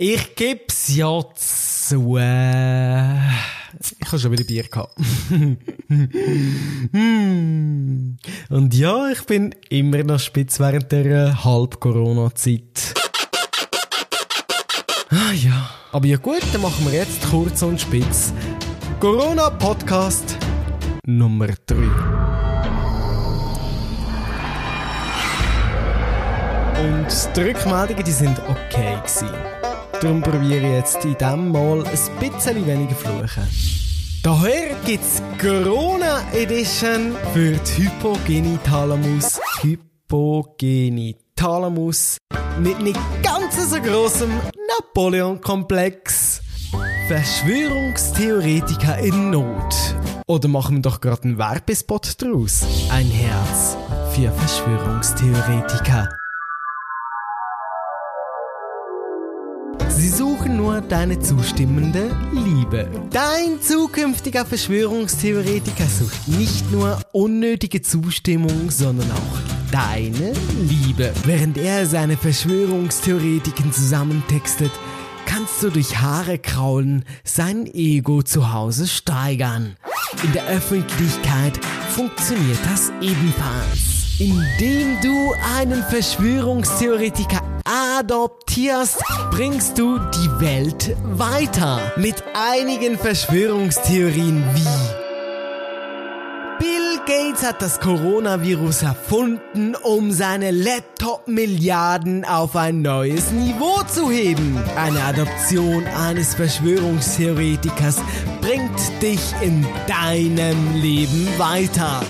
Ich geb's ja zu. Äh, ich habe schon wieder Bier gehabt. Und ja, ich bin immer noch spitz während der äh, Halb-Corona-Zeit. Ah ja. Aber ja gut, dann machen wir jetzt kurz und spitz. Corona-Podcast Nummer 3. Und die Rückmeldungen, die sind okay gewesen. Darum probiere ich jetzt in diesem Mal ein bisschen weniger fluchen. Daher gibt's Corona Edition für die Hypogenitalamus. Hypogenitalamus mit nicht ganz so grossem Napoleon-Komplex. Verschwörungstheoretiker in Not. Oder machen wir doch gerade einen Werbespot draus? Ein Herz für Verschwörungstheoretiker. Sie suchen nur deine zustimmende Liebe. Dein zukünftiger Verschwörungstheoretiker sucht nicht nur unnötige Zustimmung, sondern auch deine Liebe. Während er seine Verschwörungstheoretiken zusammentextet, kannst du durch Haare kraulen sein Ego zu Hause steigern. In der Öffentlichkeit funktioniert das ebenfalls. Indem du einen Verschwörungstheoretiker adoptierst, bringst du die Welt weiter. Mit einigen Verschwörungstheorien wie Bill Gates hat das Coronavirus erfunden, um seine Laptop-Milliarden auf ein neues Niveau zu heben. Eine Adoption eines Verschwörungstheoretikers bringt dich in deinem Leben weiter.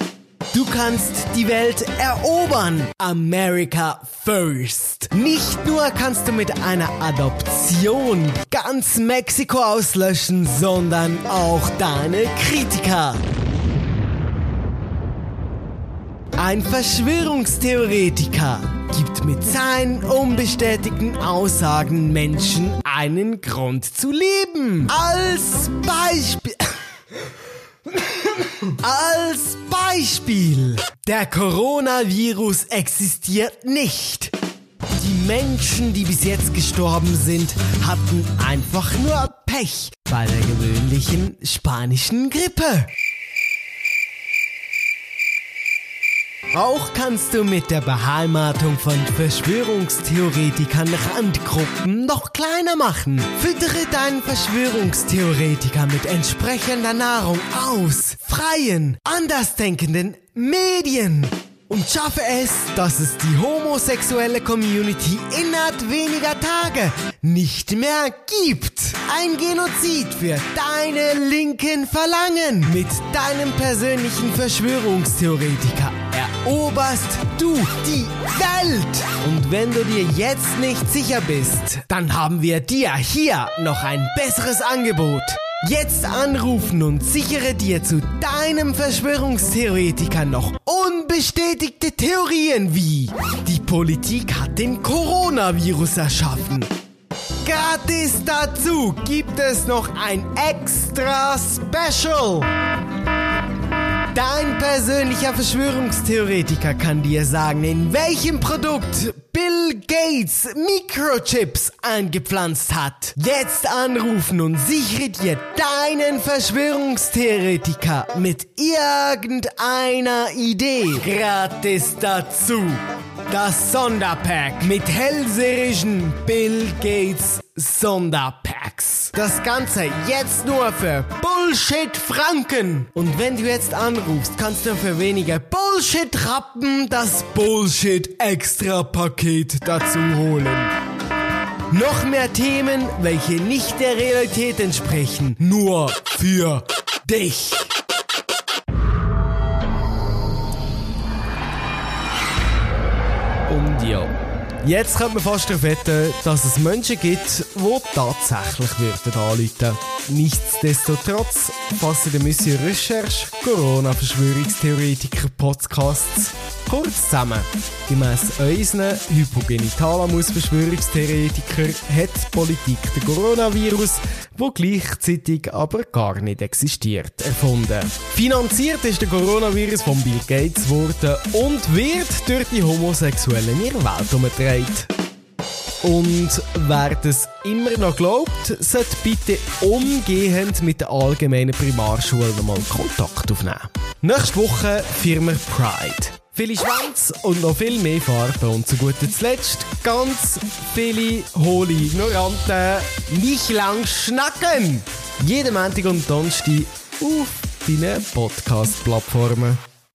Du kannst die Welt erobern. America first. Nicht nur kannst du mit einer Adoption ganz Mexiko auslöschen, sondern auch deine Kritiker. Ein Verschwörungstheoretiker gibt mit seinen unbestätigten Aussagen Menschen einen Grund zu leben. Als Beispiel. Als Beispiel. Der Coronavirus existiert nicht. Die Menschen, die bis jetzt gestorben sind, hatten einfach nur Pech bei der gewöhnlichen spanischen Grippe. Auch kannst du mit der Beheimatung von Verschwörungstheoretikern Randgruppen noch kleiner machen. Füttere deinen Verschwörungstheoretiker mit entsprechender Nahrung aus freien, andersdenkenden Medien und schaffe es, dass es die homosexuelle Community innerhalb weniger Tage nicht mehr gibt. Ein Genozid für deine linken Verlangen mit deinem persönlichen Verschwörungstheoretiker eroberst du die Welt. Und wenn du dir jetzt nicht sicher bist, dann haben wir dir hier noch ein besseres Angebot. Jetzt anrufen und sichere dir zu deinem Verschwörungstheoretiker noch unbestätigte Theorien wie die Politik hat den Coronavirus erschaffen. Gratis dazu gibt es noch ein extra Special. Dein persönlicher Verschwörungstheoretiker kann dir sagen, in welchem Produkt Bill Gates Mikrochips eingepflanzt hat. Jetzt anrufen und sichere dir deinen Verschwörungstheoretiker mit irgendeiner Idee gratis dazu. Das Sonderpack mit hellseherischen Bill Gates Sonderpacks. Das Ganze jetzt nur für Bullshit Franken. Und wenn du jetzt anrufst, kannst du für weniger Bullshit Rappen das Bullshit Extra Paket dazu holen. Noch mehr Themen, welche nicht der Realität entsprechen. Nur für dich. Und ja. Jetzt könnte man fast darauf wetten, dass es Menschen gibt, die tatsächlich würden anrufen. Nichtsdestotrotz fassen die Mission Recherche Corona-Verschwörungstheoretiker-Podcasts kurz zusammen. Gemäss unseren Hypogenitalamus-Verschwörungstheoretiker hat die Politik den Coronavirus, wo gleichzeitig aber gar nicht existiert, erfunden. Finanziert ist der Coronavirus von Bill Gates worden und wird durch die Homosexuellen in ihrer Welt umgedreht. Und wer das immer noch glaubt, sollte bitte umgehend mit der allgemeinen Primarschule nochmal Kontakt aufnehmen. Nächste Woche Firma Pride. Viele Schwänze und noch viel mehr Farbe und zu guter Zuletzt ganz viele hohle Ignoranten. Nicht lang schnacken! Jeden Montag und Donnerstag auf deinen Podcast-Plattformen.